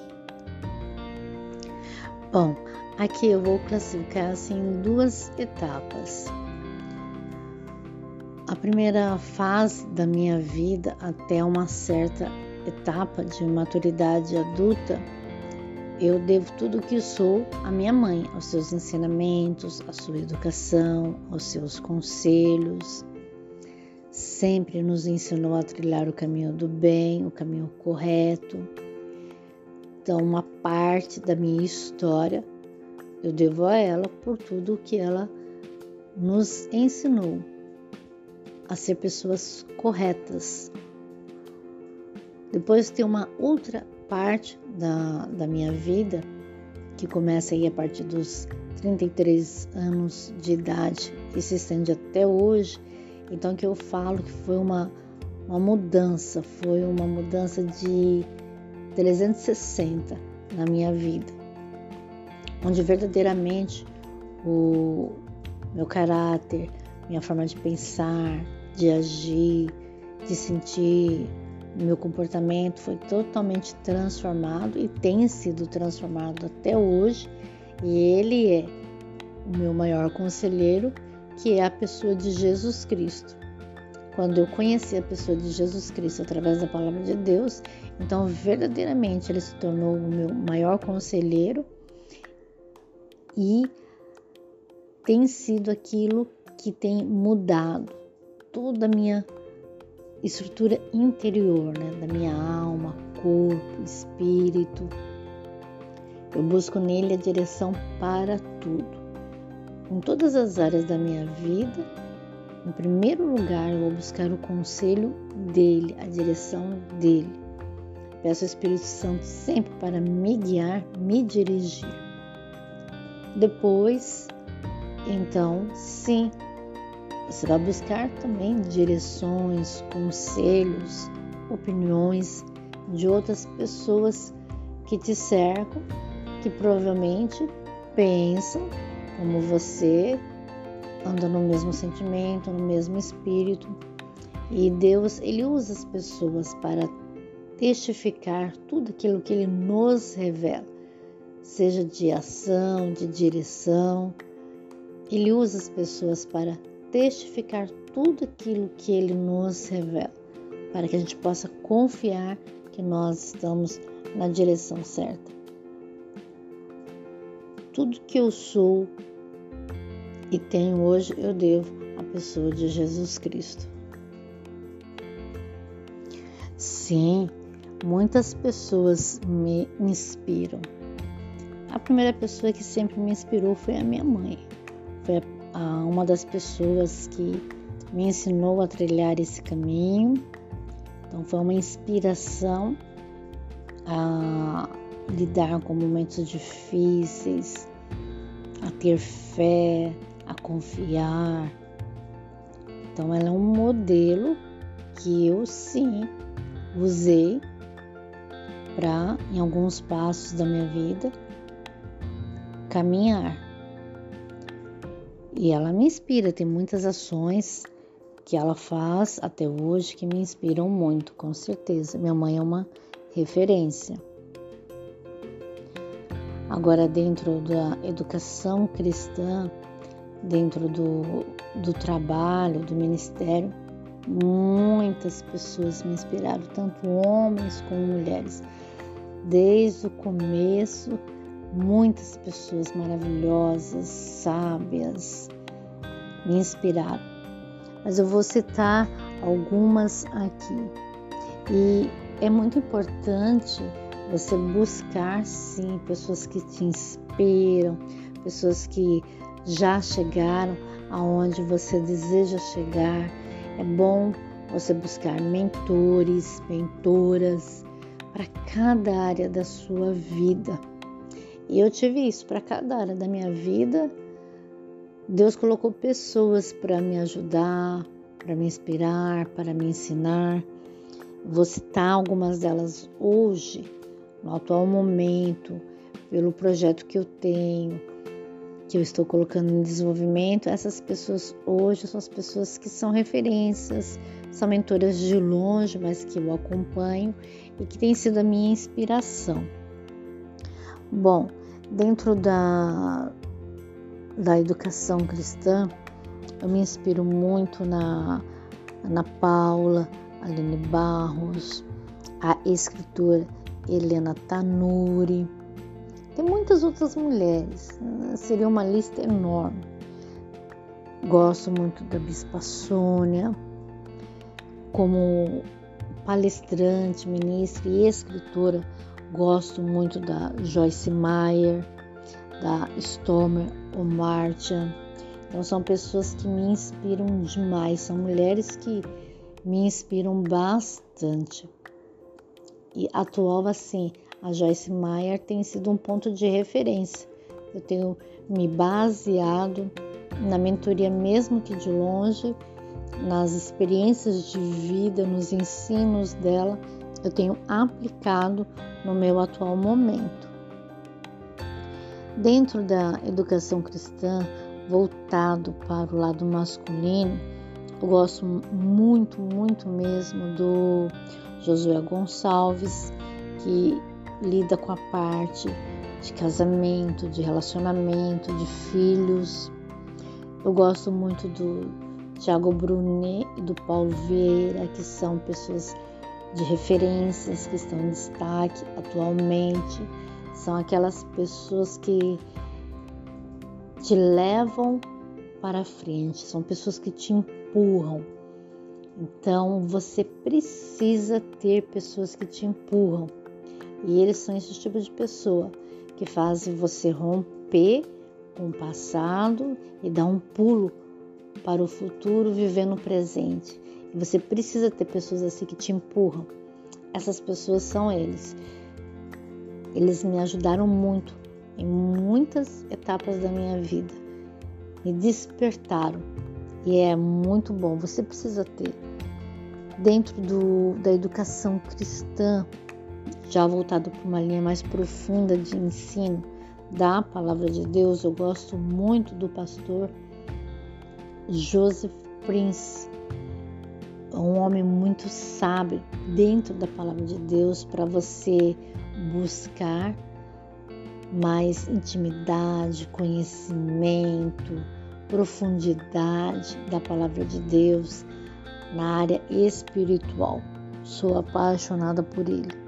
Bom, aqui eu vou classificar assim em duas etapas. A primeira fase da minha vida até uma certa etapa de maturidade adulta, eu devo tudo o que sou à minha mãe, aos seus ensinamentos, à sua educação, aos seus conselhos, sempre nos ensinou a trilhar o caminho do bem, o caminho correto. Então, uma parte da minha história eu devo a ela por tudo o que ela nos ensinou a ser pessoas corretas. Depois tem uma outra parte da, da minha vida que começa aí a partir dos 33 anos de idade e se estende até hoje, então que eu falo que foi uma, uma mudança, foi uma mudança de 360 na minha vida, onde verdadeiramente o meu caráter, minha forma de pensar, de agir, de sentir meu comportamento foi totalmente transformado e tem sido transformado até hoje. E ele é o meu maior conselheiro, que é a pessoa de Jesus Cristo. Quando eu conheci a pessoa de Jesus Cristo através da palavra de Deus, então verdadeiramente ele se tornou o meu maior conselheiro e tem sido aquilo que tem mudado toda a minha estrutura interior, né, da minha alma, corpo, espírito. Eu busco nele a direção para tudo. Em todas as áreas da minha vida, em primeiro lugar, eu vou buscar o conselho dele, a direção dele. Peço ao Espírito Santo sempre para me guiar, me dirigir. Depois, então, sim, você vai buscar também direções, conselhos, opiniões de outras pessoas que te cercam, que provavelmente pensam como você, anda no mesmo sentimento, no mesmo espírito. E Deus, ele usa as pessoas para testificar tudo aquilo que ele nos revela, seja de ação, de direção. Ele usa as pessoas para testificar tudo aquilo que ele nos revela, para que a gente possa confiar que nós estamos na direção certa. Tudo que eu sou e tenho hoje, eu devo à pessoa de Jesus Cristo. Sim, muitas pessoas me inspiram. A primeira pessoa que sempre me inspirou foi a minha mãe. Foi a, uma das pessoas que me ensinou a trilhar esse caminho. Então foi uma inspiração a lidar com momentos difíceis, a ter fé, a confiar. Então, ela é um modelo que eu sim usei para, em alguns passos da minha vida, caminhar. E ela me inspira, tem muitas ações que ela faz até hoje que me inspiram muito, com certeza. Minha mãe é uma referência. Agora, dentro da educação cristã, dentro do, do trabalho, do ministério, muitas pessoas me inspiraram, tanto homens como mulheres. Desde o começo, muitas pessoas maravilhosas, sábias, me inspiraram. Mas eu vou citar algumas aqui. E é muito importante você buscar sim pessoas que te inspiram, pessoas que já chegaram aonde você deseja chegar. É bom você buscar mentores, mentoras para cada área da sua vida. E eu tive isso para cada área da minha vida. Deus colocou pessoas para me ajudar, para me inspirar, para me ensinar. Vou citar algumas delas hoje, no atual momento, pelo projeto que eu tenho, que eu estou colocando em desenvolvimento, essas pessoas hoje são as pessoas que são referências, são mentoras de longe, mas que eu acompanho e que têm sido a minha inspiração. Bom, dentro da, da educação cristã, eu me inspiro muito na Ana Paula, Aline Barros, a escritora Helena Tanuri, tem muitas outras mulheres, seria uma lista enorme. Gosto muito da Bispa Sônia, como palestrante, ministra e escritora, gosto muito da Joyce Meyer, da Stormer O'Martian. Então são pessoas que me inspiram demais, são mulheres que me inspiram bastante. E atual assim, a Joyce Meyer tem sido um ponto de referência. Eu tenho me baseado na mentoria, mesmo que de longe, nas experiências de vida, nos ensinos dela, eu tenho aplicado no meu atual momento. Dentro da educação cristã, voltado para o lado masculino, Eu gosto muito, muito mesmo do Josué Gonçalves, que lida com a parte de casamento, de relacionamento, de filhos. Eu gosto muito do Tiago Brunet e do Paulo Vieira, que são pessoas de referências que estão em destaque atualmente. São aquelas pessoas que te levam para frente, são pessoas que te empurram. Então você precisa ter pessoas que te empurram. E eles são esse tipo de pessoa que fazem você romper com o passado e dar um pulo para o futuro, vivendo o presente. Você precisa ter pessoas assim que te empurram. Essas pessoas são eles. Eles me ajudaram muito em muitas etapas da minha vida. Me despertaram. E é muito bom. Você precisa ter. Dentro do, da educação cristã, já voltado para uma linha mais profunda de ensino da palavra de Deus, eu gosto muito do pastor Joseph Prince, um homem muito sábio dentro da palavra de Deus para você buscar mais intimidade, conhecimento, profundidade da palavra de Deus na área espiritual. Sou apaixonada por ele.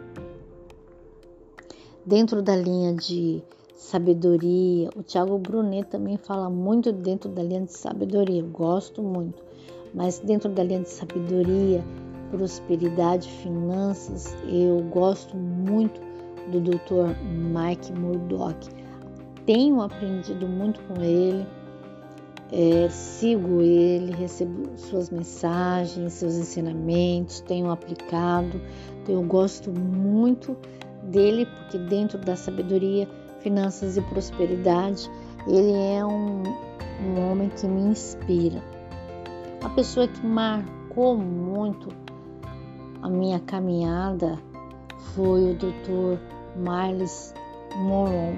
Dentro da linha de sabedoria, o Tiago Brunet também fala muito dentro da linha de sabedoria, gosto muito. Mas dentro da linha de sabedoria, prosperidade, finanças, eu gosto muito do Dr. Mike Murdock. Tenho aprendido muito com ele, é, sigo ele, recebo suas mensagens, seus ensinamentos, tenho aplicado. Então eu gosto muito dele porque dentro da sabedoria, finanças e prosperidade, ele é um, um homem que me inspira. A pessoa que marcou muito a minha caminhada foi o Dr. Miles Moron.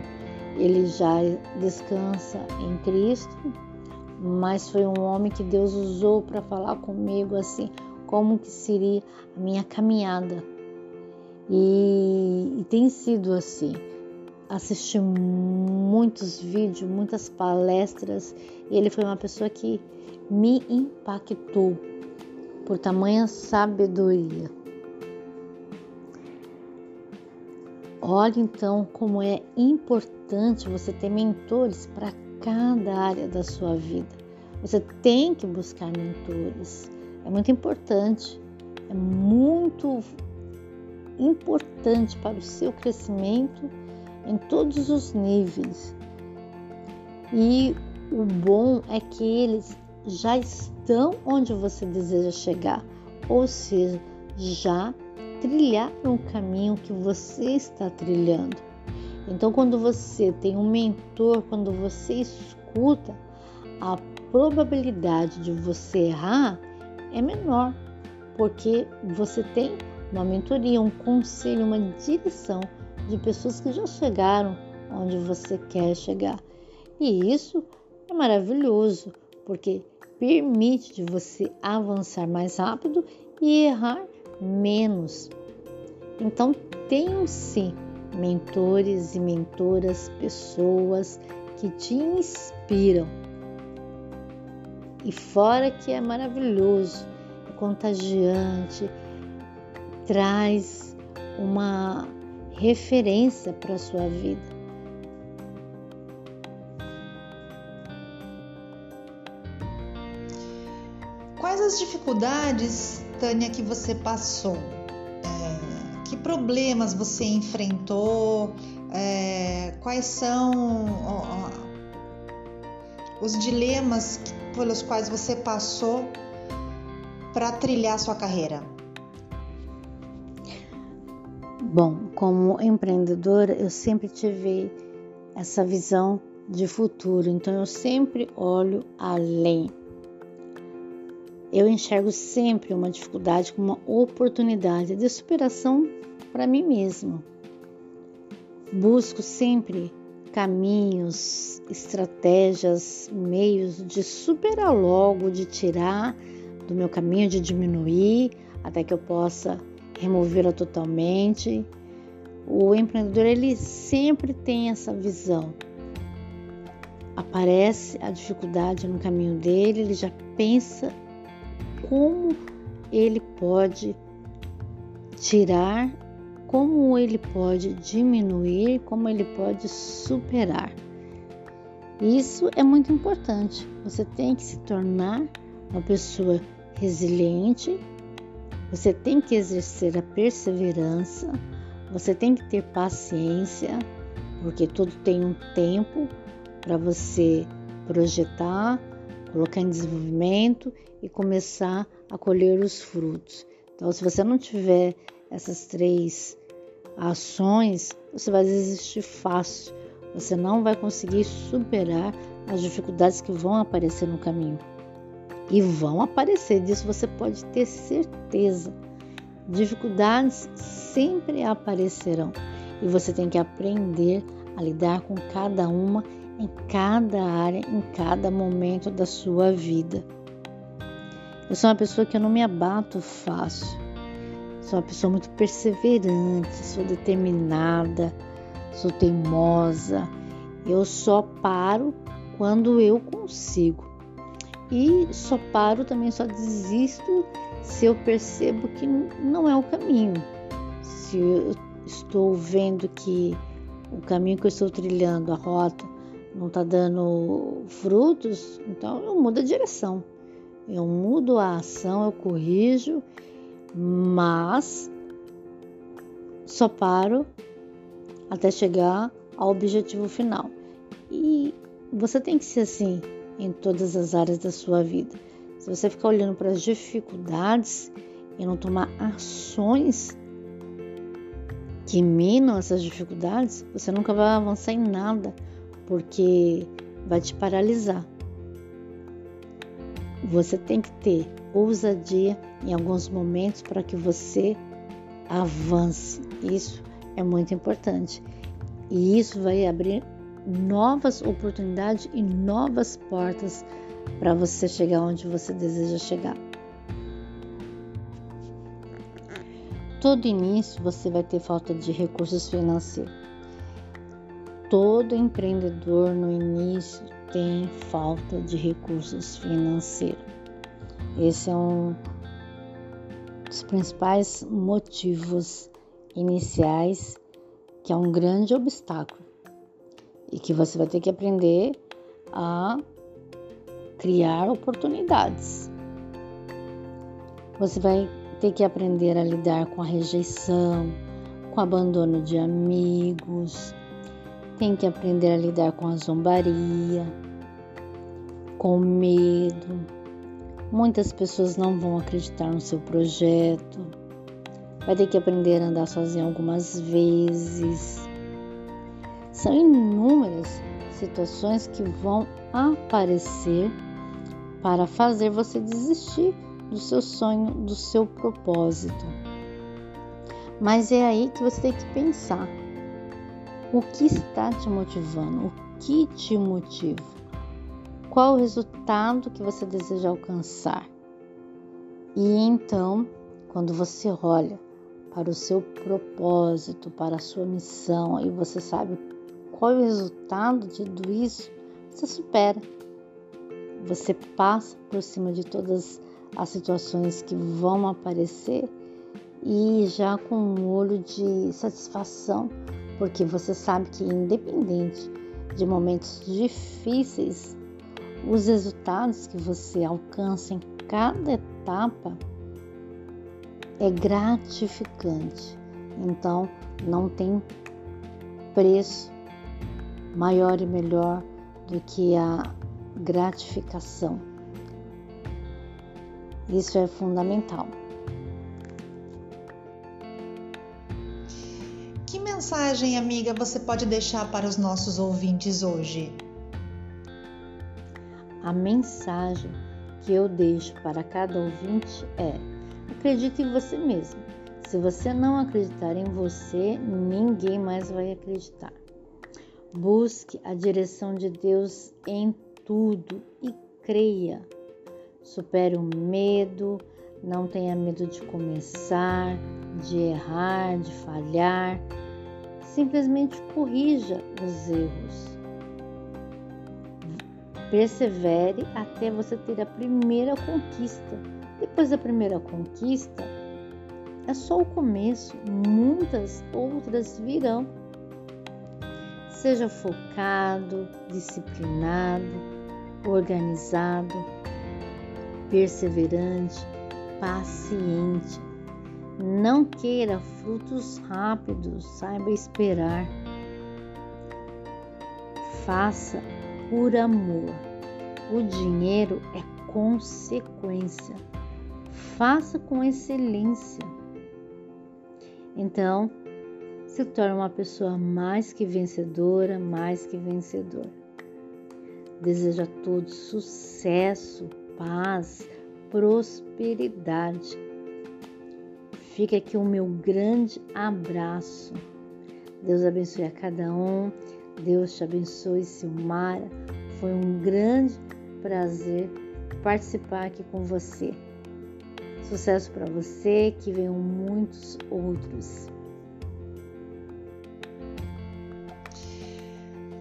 Ele já descansa em Cristo, mas foi um homem que Deus usou para falar comigo assim, como que seria a minha caminhada. E, e tem sido assim. Assisti muitos vídeos, muitas palestras, e ele foi uma pessoa que me impactou por tamanha sabedoria. Olha então como é importante você ter mentores para cada área da sua vida. Você tem que buscar mentores. É muito importante. É muito importante para o seu crescimento em todos os níveis. E o bom é que eles já estão onde você deseja chegar, ou seja, já trilharam o caminho que você está trilhando. Então, quando você tem um mentor, quando você escuta, a probabilidade de você errar é menor, porque você tem uma mentoria, um conselho, uma direção de pessoas que já chegaram onde você quer chegar. E isso é maravilhoso, porque permite de você avançar mais rápido e errar menos. Então, tenham sim mentores e mentoras, pessoas que te inspiram. E fora que é maravilhoso, é contagiante, traz uma referência para a sua vida. Quais as dificuldades, Tânia, que você passou? É, que problemas você enfrentou? É, quais são ó, ó, os dilemas pelos quais você passou para trilhar sua carreira? Bom, como empreendedora, eu sempre tive essa visão de futuro, então eu sempre olho além. Eu enxergo sempre uma dificuldade como uma oportunidade de superação para mim mesmo. Busco sempre caminhos, estratégias, meios de superar logo, de tirar do meu caminho, de diminuir até que eu possa removê-la totalmente. O empreendedor ele sempre tem essa visão. Aparece a dificuldade no caminho dele, ele já pensa como ele pode tirar, como ele pode diminuir, como ele pode superar. Isso é muito importante. Você tem que se tornar uma pessoa resiliente, você tem que exercer a perseverança, você tem que ter paciência, porque tudo tem um tempo para você projetar, colocar em desenvolvimento e começar a colher os frutos. Então, se você não tiver essas três ações, você vai desistir fácil. Você não vai conseguir superar as dificuldades que vão aparecer no caminho. E vão aparecer, disso você pode ter certeza. Dificuldades sempre aparecerão e você tem que aprender a lidar com cada uma em cada área, em cada momento da sua vida. Eu sou uma pessoa que eu não me abato fácil. Sou uma pessoa muito perseverante, sou determinada, sou teimosa. Eu só paro quando eu consigo. E só paro também, só desisto se eu percebo que não é o caminho. Se eu estou vendo que o caminho que eu estou trilhando, a rota, não está dando frutos, então eu mudo a direção. Eu mudo a ação, eu corrijo, mas só paro até chegar ao objetivo final. E você tem que ser assim em todas as áreas da sua vida. Se você ficar olhando para as dificuldades e não tomar ações que minam essas dificuldades, você nunca vai avançar em nada, porque vai te paralisar. Você tem que ter ousadia em alguns momentos para que você avance. Isso é muito importante. E isso vai abrir novas oportunidades e novas portas para você chegar onde você deseja chegar. Todo início você vai ter falta de recursos financeiros. Todo empreendedor no início tem falta de recursos financeiros. Esse é um dos principais motivos iniciais que é um grande obstáculo e que você vai ter que aprender a criar oportunidades. Você vai ter que aprender a lidar com a rejeição, com o abandono de amigos, tem que aprender a lidar com a zombaria, com o medo. Muitas pessoas não vão acreditar no seu projeto. Vai ter que aprender a andar sozinho algumas vezes. São inúmeras situações que vão aparecer para fazer você desistir do seu sonho, do seu propósito. Mas é aí que você tem que pensar: o que está te motivando? O que te motiva? Qual o resultado que você deseja alcançar? E então, quando você olha para o seu propósito, para a sua missão e você sabe qual é o resultado de tudo isso, você supera. Você passa por cima de todas as situações que vão aparecer e já com um olho de satisfação, porque você sabe que independente de momentos difíceis, os resultados que você alcança em cada etapa é gratificante. Então, não tem preço maior e melhor do que a gratificação. Isso é fundamental. Que mensagem, amiga, você pode deixar para os nossos ouvintes hoje? A mensagem que eu deixo para cada ouvinte é: acredite em você mesmo. Se você não acreditar em você, ninguém mais vai acreditar. Busque a direção de Deus em tudo e creia. Supere o medo, não tenha medo de começar, de errar, de falhar. Simplesmente corrija os erros. Persevere até você ter a primeira conquista. Depois da primeira conquista, é só o começo, muitas outras virão. Seja focado, disciplinado, organizado, perseverante, paciente. Não queira frutos rápidos, saiba esperar. Faça por amor. O dinheiro é consequência. Faça com excelência. Então, se torne uma pessoa mais que vencedora, mais que vencedor. Desejo a todos sucesso, paz, prosperidade. Fica aqui o meu grande abraço. Deus abençoe a cada um. Deus te abençoe, Silmara. Foi um grande prazer participar aqui com você. Sucesso para você, que venham muitos outros.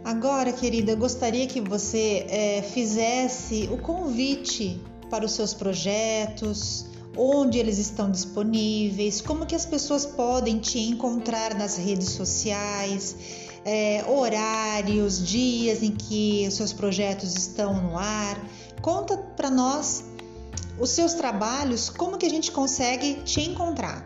Agora, querida, gostaria que você é, fizesse o convite para os seus projetos, onde eles estão disponíveis, como que as pessoas podem te encontrar nas redes sociais, é, horários, dias em que os seus projetos estão no ar. Conta para nós os seus trabalhos, como que a gente consegue te encontrar.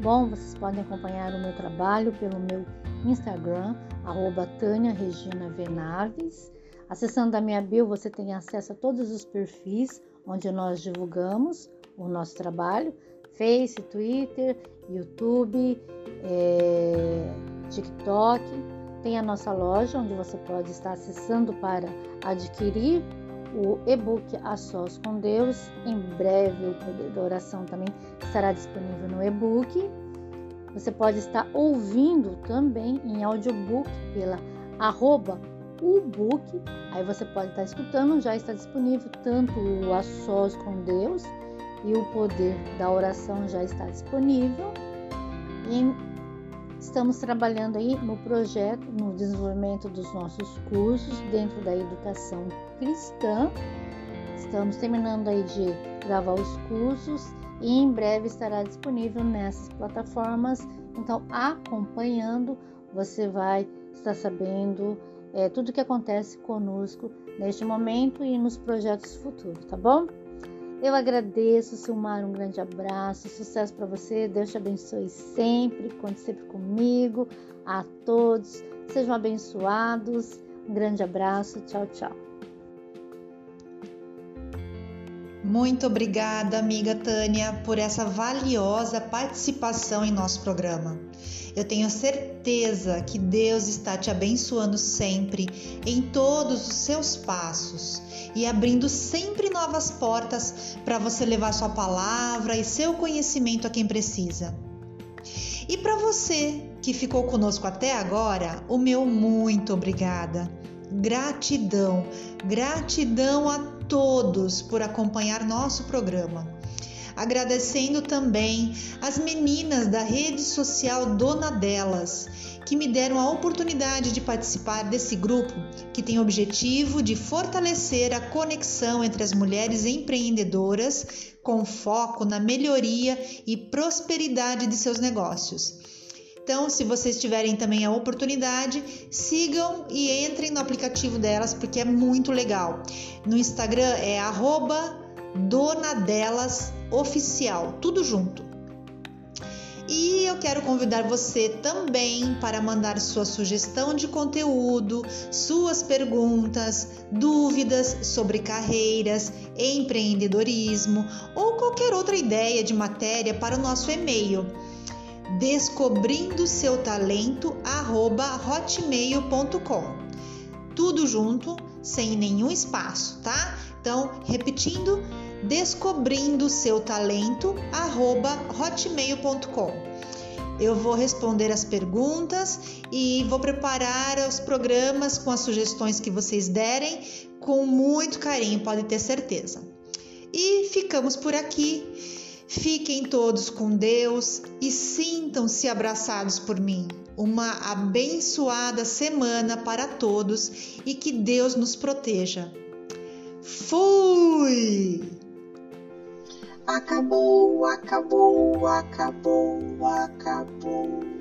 Bom, vocês podem acompanhar o meu trabalho pelo meu Instagram, arroba Tânia Regina Venaves. Acessando a minha bio, você tem acesso a todos os perfis onde nós divulgamos o nosso trabalho: Face, Twitter, YouTube, é, TikTok. Tem a nossa loja onde você pode estar acessando para adquirir o e-book A Sós com Deus. Em breve o poder da oração também estará disponível no e-book. Você pode estar ouvindo também em audiobook pela arroba o book, aí você pode estar escutando, já está disponível tanto o A Sós com Deus e o Poder da Oração já está disponível. E estamos trabalhando aí no projeto, no desenvolvimento dos nossos cursos dentro da educação cristã. Estamos terminando aí de gravar os cursos e em breve estará disponível nessas plataformas. Então, acompanhando, você vai estar sabendo é, tudo que acontece conosco neste momento e nos projetos futuros, tá bom? Eu agradeço, Silmar, um grande abraço, sucesso para você, Deus te abençoe sempre, conte sempre comigo, a todos, sejam abençoados, um grande abraço, tchau, tchau. Muito obrigada, amiga Tânia, por essa valiosa participação em nosso programa. Eu tenho certeza que Deus está te abençoando sempre em todos os seus passos e abrindo sempre novas portas para você levar sua palavra e seu conhecimento a quem precisa. E para você que ficou conosco até agora, o meu muito obrigada. Gratidão, gratidão a todos por acompanhar nosso programa agradecendo também as meninas da rede social Dona Delas, que me deram a oportunidade de participar desse grupo que tem o objetivo de fortalecer a conexão entre as mulheres empreendedoras com foco na melhoria e prosperidade de seus negócios. Então, se vocês tiverem também a oportunidade, sigam e entrem no aplicativo delas porque é muito legal. No Instagram é arroba Dona Delas Oficial, tudo junto. E eu quero convidar você também para mandar sua sugestão de conteúdo, suas perguntas, dúvidas sobre carreiras, empreendedorismo ou qualquer outra ideia de matéria para o nosso e-mail descobrindo seu talento hotmail.com tudo junto sem nenhum espaço tá então repetindo descobrindo seu talento hotmail.com. Eu vou responder as perguntas e vou preparar os programas com as sugestões que vocês derem com muito carinho, pode ter certeza. E ficamos por aqui. Fiquem todos com Deus e sintam-se abraçados por mim. Uma abençoada semana para todos e que Deus nos proteja. Fui! Acabou, acabou, acabou, acabou.